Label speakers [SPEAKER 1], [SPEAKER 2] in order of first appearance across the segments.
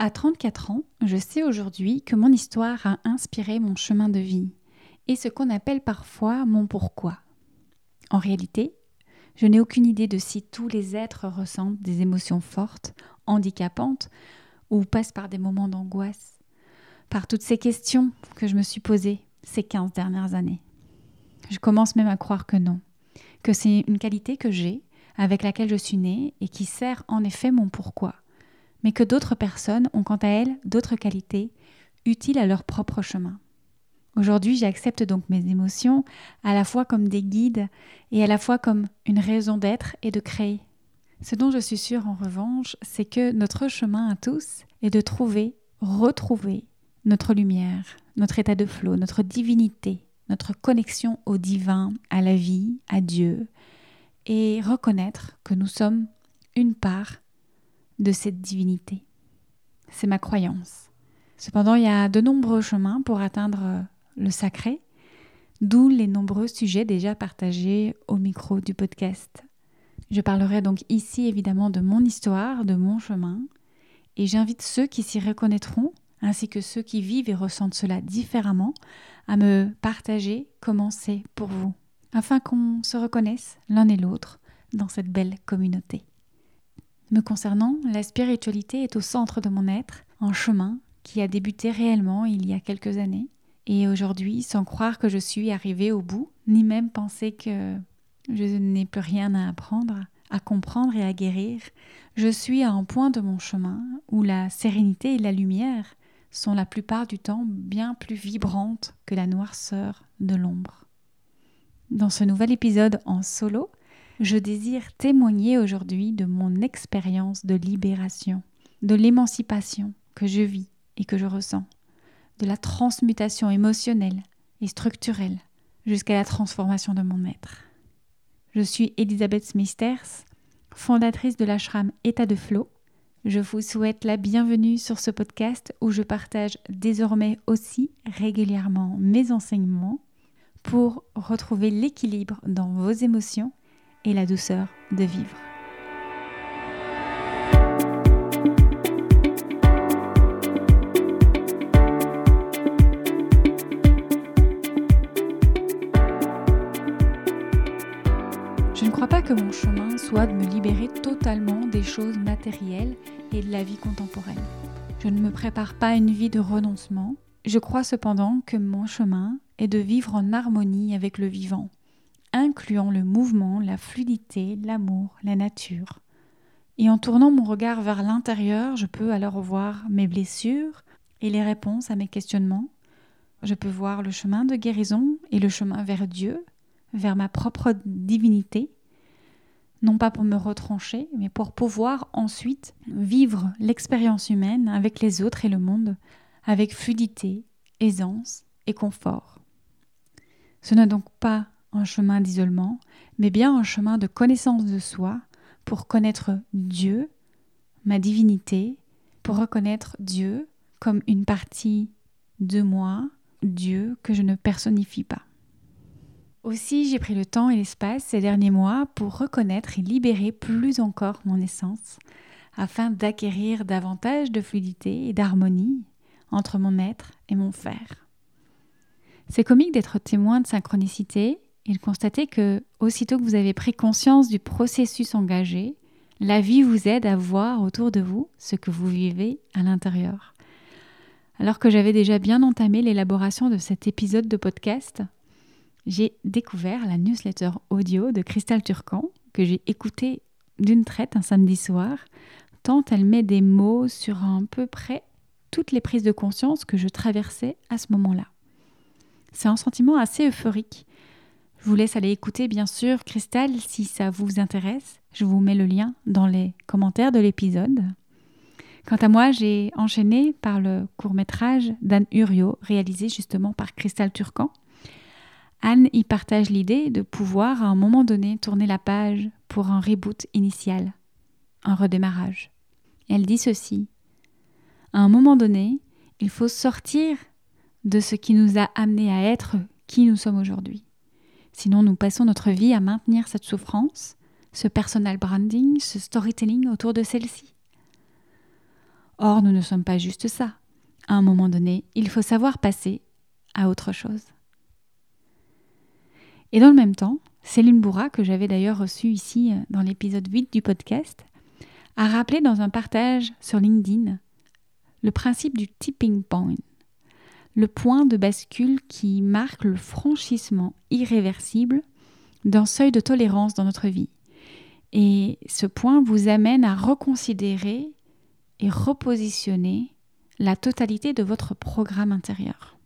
[SPEAKER 1] À 34 ans, je sais aujourd'hui que mon histoire a inspiré mon chemin de vie et ce qu'on appelle parfois mon pourquoi. En réalité, je n'ai aucune idée de si tous les êtres ressentent des émotions fortes, handicapantes ou passent par des moments d'angoisse, par toutes ces questions que je me suis posées ces 15 dernières années. Je commence même à croire que non, que c'est une qualité que j'ai, avec laquelle je suis née et qui sert en effet mon pourquoi mais que d'autres personnes ont quant à elles d'autres qualités utiles à leur propre chemin. Aujourd'hui, j'accepte donc mes émotions à la fois comme des guides et à la fois comme une raison d'être et de créer. Ce dont je suis sûre en revanche, c'est que notre chemin à tous est de trouver, retrouver notre lumière, notre état de flot, notre divinité, notre connexion au divin, à la vie, à Dieu, et reconnaître que nous sommes une part de cette divinité. C'est ma croyance. Cependant, il y a de nombreux chemins pour atteindre le sacré, d'où les nombreux sujets déjà partagés au micro du podcast. Je parlerai donc ici évidemment de mon histoire, de mon chemin, et j'invite ceux qui s'y reconnaîtront, ainsi que ceux qui vivent et ressentent cela différemment, à me partager comment c'est pour vous, afin qu'on se reconnaisse l'un et l'autre dans cette belle communauté. Me concernant, la spiritualité est au centre de mon être, en chemin qui a débuté réellement il y a quelques années. Et aujourd'hui, sans croire que je suis arrivée au bout, ni même penser que je n'ai plus rien à apprendre, à comprendre et à guérir, je suis à un point de mon chemin où la sérénité et la lumière sont la plupart du temps bien plus vibrantes que la noirceur de l'ombre. Dans ce nouvel épisode en solo, je désire témoigner aujourd'hui de mon expérience de libération, de l'émancipation que je vis et que je ressens, de la transmutation émotionnelle et structurelle jusqu'à la transformation de mon être. Je suis Elisabeth Smithers, fondatrice de l'ashram État de Flow. Je vous souhaite la bienvenue sur ce podcast où je partage désormais aussi régulièrement mes enseignements pour retrouver l'équilibre dans vos émotions et la douceur de vivre. Je ne crois pas que mon chemin soit de me libérer totalement des choses matérielles et de la vie contemporaine. Je ne me prépare pas à une vie de renoncement. Je crois cependant que mon chemin est de vivre en harmonie avec le vivant, incluant le mouvement, la fluidité, l'amour, la nature. Et en tournant mon regard vers l'intérieur, je peux alors voir mes blessures et les réponses à mes questionnements. Je peux voir le chemin de guérison et le chemin vers Dieu, vers ma propre divinité, non pas pour me retrancher, mais pour pouvoir ensuite vivre l'expérience humaine avec les autres et le monde, avec fluidité, aisance et confort. Ce n'est donc pas un chemin d'isolement, mais bien un chemin de connaissance de soi pour connaître Dieu, ma divinité, pour reconnaître Dieu comme une partie de moi, Dieu que je ne personnifie pas. Aussi, j'ai pris le temps et l'espace ces derniers mois pour reconnaître et libérer plus encore mon essence, afin d'acquérir davantage de fluidité et d'harmonie entre mon être et mon faire. C'est comique d'être témoin de synchronicité de constater que, aussitôt que vous avez pris conscience du processus engagé, la vie vous aide à voir autour de vous ce que vous vivez à l'intérieur. Alors que j'avais déjà bien entamé l'élaboration de cet épisode de podcast, j'ai découvert la newsletter audio de Cristal Turcan que j'ai écoutée d'une traite un samedi soir, tant elle met des mots sur à peu près toutes les prises de conscience que je traversais à ce moment-là. C'est un sentiment assez euphorique je vous laisse aller écouter, bien sûr, Cristal, si ça vous intéresse. Je vous mets le lien dans les commentaires de l'épisode. Quant à moi, j'ai enchaîné par le court métrage d'Anne Uriot, réalisé justement par Cristal Turcan. Anne y partage l'idée de pouvoir à un moment donné tourner la page pour un reboot initial, un redémarrage. Elle dit ceci. À un moment donné, il faut sortir de ce qui nous a amené à être qui nous sommes aujourd'hui. Sinon, nous passons notre vie à maintenir cette souffrance, ce personal branding, ce storytelling autour de celle-ci. Or, nous ne sommes pas juste ça. À un moment donné, il faut savoir passer à autre chose. Et dans le même temps, Céline Bourra, que j'avais d'ailleurs reçue ici euh, dans l'épisode 8 du podcast, a rappelé dans un partage sur LinkedIn le principe du tipping point, le point de bascule qui marque le franchissement irréversible d'un seuil de tolérance dans notre vie. Et ce point vous amène à reconsidérer et repositionner la totalité de votre programme intérieur.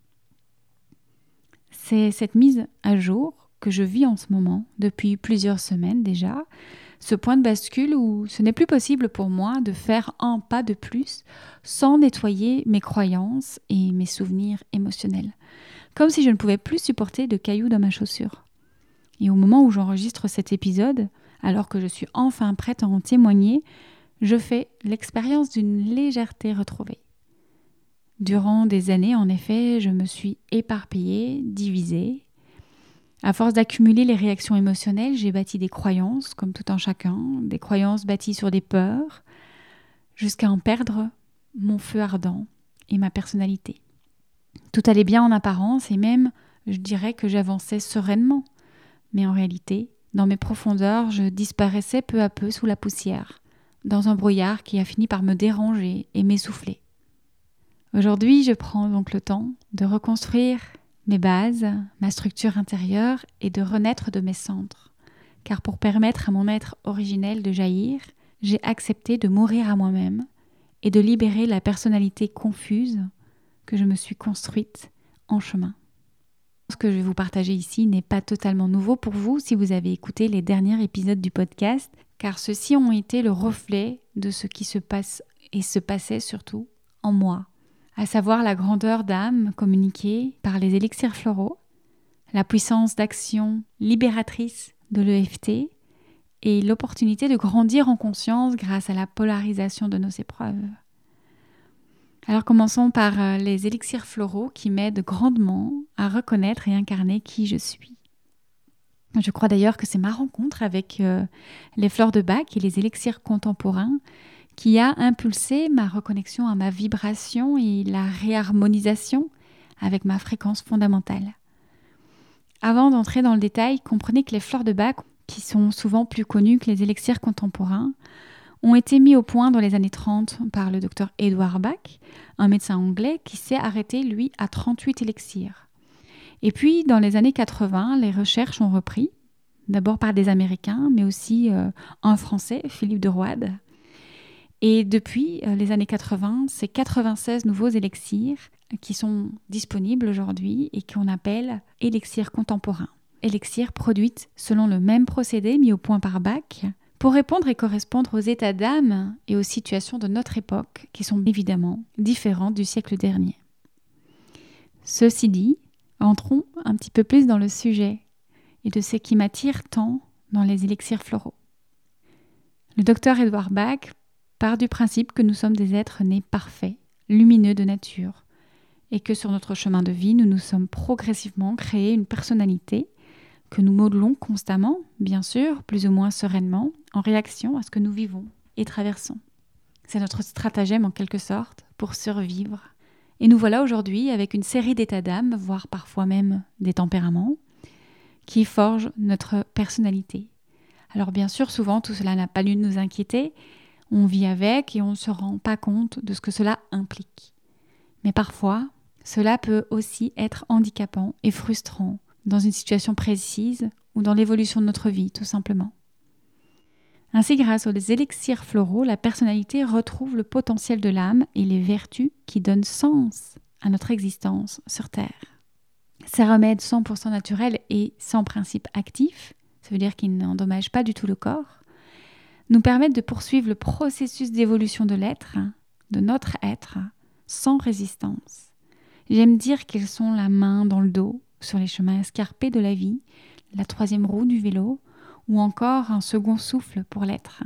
[SPEAKER 1] C'est cette mise à jour que je vis en ce moment depuis plusieurs semaines déjà, ce point de bascule où ce n'est plus possible pour moi de faire un pas de plus sans nettoyer mes croyances et mes souvenirs émotionnels, comme si je ne pouvais plus supporter de cailloux dans ma chaussure. Et au moment où j'enregistre cet épisode, alors que je suis enfin prête à en témoigner, je fais l'expérience d'une légèreté retrouvée. Durant des années, en effet, je me suis éparpillée, divisée, à force d'accumuler les réactions émotionnelles, j'ai bâti des croyances, comme tout un chacun, des croyances bâties sur des peurs, jusqu'à en perdre mon feu ardent et ma personnalité. Tout allait bien en apparence et même, je dirais que j'avançais sereinement. Mais en réalité, dans mes profondeurs, je disparaissais peu à peu sous la poussière, dans un brouillard qui a fini par me déranger et m'essouffler. Aujourd'hui, je prends donc le temps de reconstruire mes bases, ma structure intérieure et de renaître de mes centres. Car pour permettre à mon être originel de jaillir, j'ai accepté de mourir à moi-même et de libérer la personnalité confuse que je me suis construite en chemin. Ce que je vais vous partager ici n'est pas totalement nouveau pour vous si vous avez écouté les derniers épisodes du podcast, car ceux-ci ont été le reflet de ce qui se passe et se passait surtout en moi à savoir la grandeur d'âme communiquée par les élixirs floraux, la puissance d'action libératrice de l'EFT et l'opportunité de grandir en conscience grâce à la polarisation de nos épreuves. Alors commençons par euh, les élixirs floraux qui m'aident grandement à reconnaître et incarner qui je suis. Je crois d'ailleurs que c'est ma rencontre avec euh, les fleurs de bac et les élixirs contemporains qui a impulsé ma reconnexion à ma vibration et la réharmonisation avec ma fréquence fondamentale. Avant d'entrer dans le détail, comprenez que les fleurs de bac, qui sont souvent plus connues que les élixirs contemporains, ont été mis au point dans les années 30 par le docteur Edward Bach, un médecin anglais qui s'est arrêté, lui, à 38 élixirs. Et puis, dans les années 80, les recherches ont repris, d'abord par des Américains, mais aussi euh, un Français, Philippe de Roide, et depuis euh, les années 80, c'est 96 nouveaux élixirs qui sont disponibles aujourd'hui et qu'on appelle élixirs contemporains. Élixirs produites selon le même procédé mis au point par Bach pour répondre et correspondre aux états d'âme et aux situations de notre époque qui sont évidemment différentes du siècle dernier. Ceci dit, entrons un petit peu plus dans le sujet et de ce qui m'attire tant dans les élixirs floraux. Le docteur Edward Bach part du principe que nous sommes des êtres nés parfaits, lumineux de nature, et que sur notre chemin de vie, nous nous sommes progressivement créés une personnalité que nous modelons constamment, bien sûr, plus ou moins sereinement, en réaction à ce que nous vivons et traversons. C'est notre stratagème en quelque sorte pour survivre. Et nous voilà aujourd'hui avec une série d'états d'âme, voire parfois même des tempéraments, qui forgent notre personnalité. Alors bien sûr, souvent tout cela n'a pas lieu de nous inquiéter, on vit avec et on ne se rend pas compte de ce que cela implique. Mais parfois, cela peut aussi être handicapant et frustrant dans une situation précise ou dans l'évolution de notre vie, tout simplement. Ainsi, grâce aux élixirs floraux, la personnalité retrouve le potentiel de l'âme et les vertus qui donnent sens à notre existence sur Terre. Ces remèdes 100% naturels et sans principe actif, ça veut dire qu'ils n'endommagent pas du tout le corps, nous permettent de poursuivre le processus d'évolution de l'être, de notre être, sans résistance. J'aime dire qu'ils sont la main dans le dos, sur les chemins escarpés de la vie, la troisième roue du vélo, ou encore un second souffle pour l'être.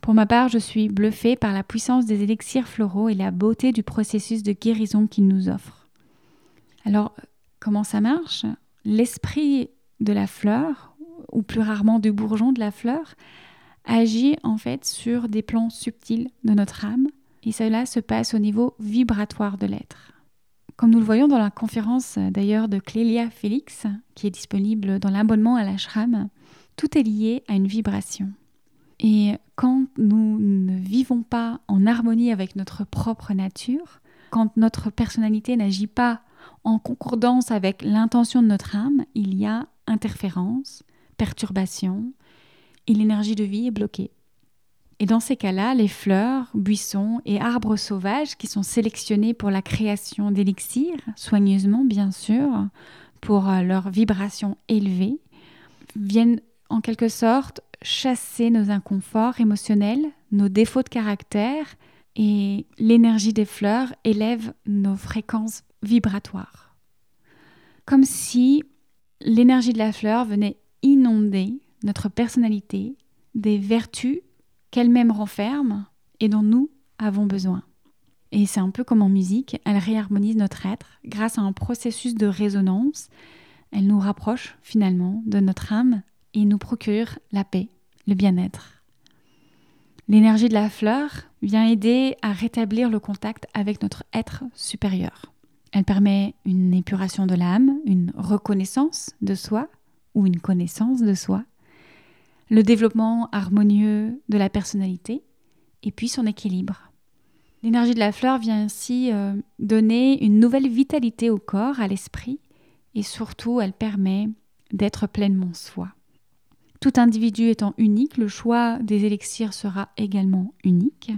[SPEAKER 1] Pour ma part, je suis bluffée par la puissance des élixirs floraux et la beauté du processus de guérison qu'ils nous offrent. Alors, comment ça marche? L'esprit de la fleur, ou plus rarement du bourgeon de la fleur, agit en fait sur des plans subtils de notre âme et cela se passe au niveau vibratoire de l'être. Comme nous le voyons dans la conférence d'ailleurs de Clélia Félix, qui est disponible dans l'abonnement à l'ashram, tout est lié à une vibration. Et quand nous ne vivons pas en harmonie avec notre propre nature, quand notre personnalité n'agit pas en concordance avec l'intention de notre âme, il y a interférence, perturbation, et l'énergie de vie est bloquée. Et dans ces cas-là, les fleurs, buissons et arbres sauvages qui sont sélectionnés pour la création d'élixirs, soigneusement bien sûr, pour euh, leur vibration élevée, viennent en quelque sorte chasser nos inconforts émotionnels, nos défauts de caractère, et l'énergie des fleurs élève nos fréquences vibratoires. Comme si l'énergie de la fleur venait inonder notre personnalité des vertus qu'elle-même renferme et dont nous avons besoin. Et c'est un peu comme en musique, elle réharmonise notre être grâce à un processus de résonance. Elle nous rapproche finalement de notre âme et nous procure la paix, le bien-être. L'énergie de la fleur vient aider à rétablir le contact avec notre être supérieur. Elle permet une épuration de l'âme, une reconnaissance de soi ou une connaissance de soi, le développement harmonieux de la personnalité et puis son équilibre. L'énergie de la fleur vient ainsi euh, donner une nouvelle vitalité au corps, à l'esprit et surtout elle permet d'être pleinement soi. Tout individu étant unique, le choix des élixirs sera également unique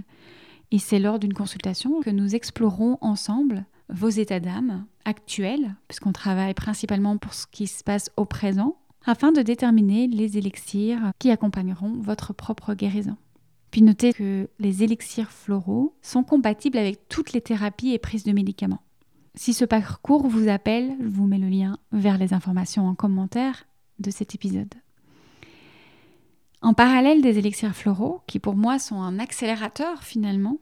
[SPEAKER 1] et c'est lors d'une consultation que nous explorons ensemble vos états d'âme actuels, puisqu'on travaille principalement pour ce qui se passe au présent, afin de déterminer les élixirs qui accompagneront votre propre guérison. Puis notez que les élixirs floraux sont compatibles avec toutes les thérapies et prises de médicaments. Si ce parcours vous appelle, je vous mets le lien vers les informations en commentaire de cet épisode. En parallèle des élixirs floraux, qui pour moi sont un accélérateur finalement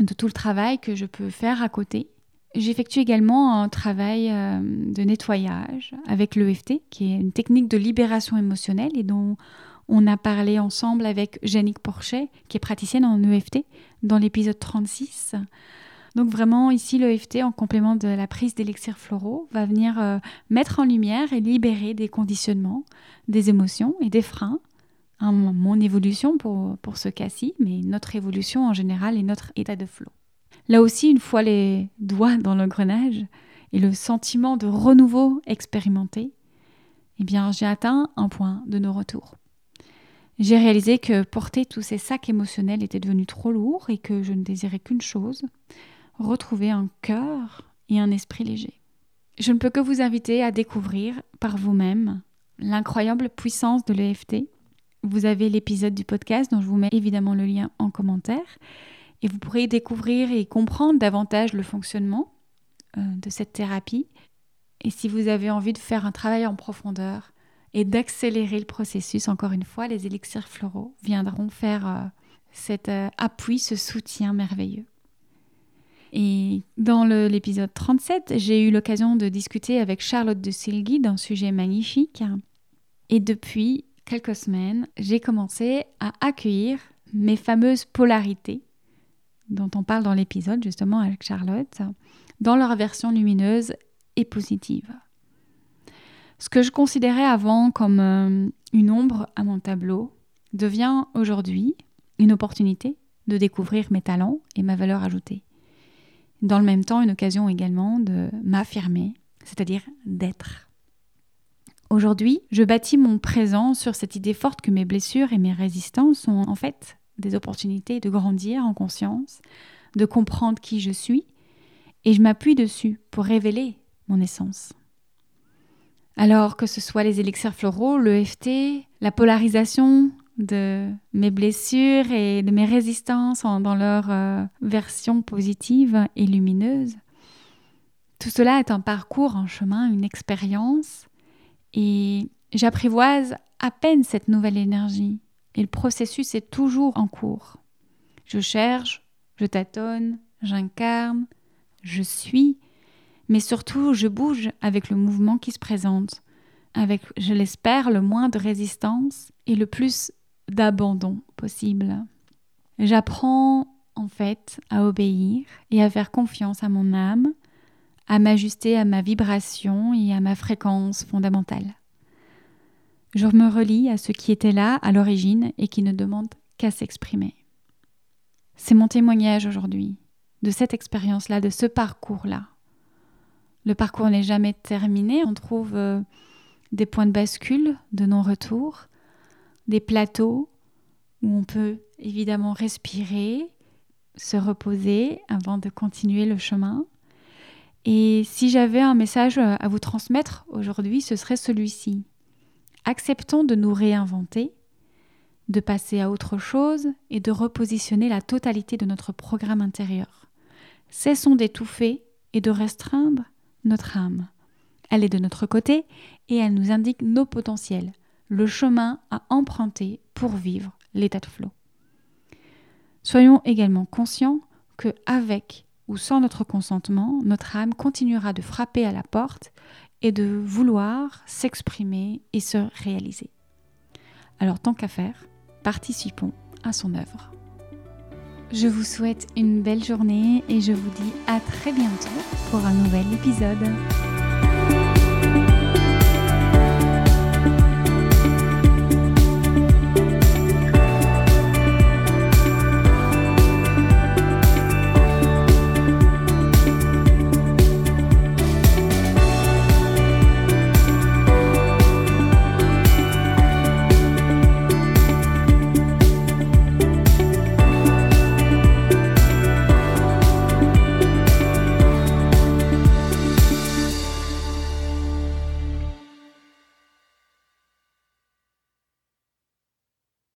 [SPEAKER 1] de tout le travail que je peux faire à côté, J'effectue également un travail euh, de nettoyage avec l'EFT, qui est une technique de libération émotionnelle et dont on a parlé ensemble avec Jannick Porchet, qui est praticienne en EFT, dans l'épisode 36. Donc vraiment ici l'EFT, en complément de la prise d'élixirs floraux, va venir euh, mettre en lumière et libérer des conditionnements, des émotions et des freins. mon évolution pour, pour ce cas-ci, mais notre évolution en général et notre état de flow. Là aussi, une fois les doigts dans l'engrenage et le sentiment de renouveau expérimenté, eh bien, j'ai atteint un point de non-retour. J'ai réalisé que porter tous ces sacs émotionnels était devenu trop lourd et que je ne désirais qu'une chose, retrouver un cœur et un esprit léger. Je ne peux que vous inviter à découvrir par vous-même l'incroyable puissance de l'EFT. Vous avez l'épisode du podcast dont je vous mets évidemment le lien en commentaire et vous pourrez découvrir et comprendre davantage le fonctionnement euh, de cette thérapie. Et si vous avez envie de faire un travail en profondeur et d'accélérer le processus, encore une fois, les élixirs floraux viendront faire euh, cet euh, appui, ce soutien merveilleux. Et dans l'épisode 37, j'ai eu l'occasion de discuter avec Charlotte de Silgui d'un sujet magnifique. Et depuis quelques semaines, j'ai commencé à accueillir mes fameuses polarités dont on parle dans l'épisode justement avec Charlotte, dans leur version lumineuse et positive. Ce que je considérais avant comme euh, une ombre à mon tableau devient aujourd'hui une opportunité de découvrir mes talents et ma valeur ajoutée. Dans le même temps, une occasion également de m'affirmer, c'est-à-dire d'être. Aujourd'hui, je bâtis mon présent sur cette idée forte que mes blessures et mes résistances sont en fait des opportunités de grandir en conscience, de comprendre qui je suis, et je m'appuie dessus pour révéler mon essence. Alors que ce soit les élixirs floraux, l'EFT, la polarisation de mes blessures et de mes résistances dans leur euh, version positive et lumineuse, tout cela est un parcours, un chemin, une expérience, et j'apprivoise à peine cette nouvelle énergie et le processus est toujours en cours. Je cherche, je tâtonne, j'incarne, je suis, mais surtout je bouge avec le mouvement qui se présente, avec, je l'espère, le moins de résistance et le plus d'abandon possible. J'apprends en fait à obéir et à faire confiance à mon âme, à m'ajuster à ma vibration et à ma fréquence fondamentale. Je me relie à ce qui était là à l'origine et qui ne demande qu'à s'exprimer. C'est mon témoignage aujourd'hui de cette expérience-là, de ce parcours-là. Le parcours n'est jamais terminé, on trouve euh, des points de bascule, de non-retour, des plateaux où on peut évidemment respirer, se reposer avant de continuer le chemin. Et si j'avais un message à vous transmettre aujourd'hui, ce serait celui-ci. Acceptons de nous réinventer, de passer à autre chose et de repositionner la totalité de notre programme intérieur. Cessons d'étouffer et de restreindre notre âme. Elle est de notre côté et elle nous indique nos potentiels, le chemin à emprunter pour vivre l'état de flot. Soyons également conscients que avec ou sans notre consentement, notre âme continuera de frapper à la porte et de vouloir s'exprimer et se réaliser. Alors tant qu'à faire, participons à son œuvre. Je vous souhaite une belle journée et je vous dis à très bientôt pour un nouvel épisode.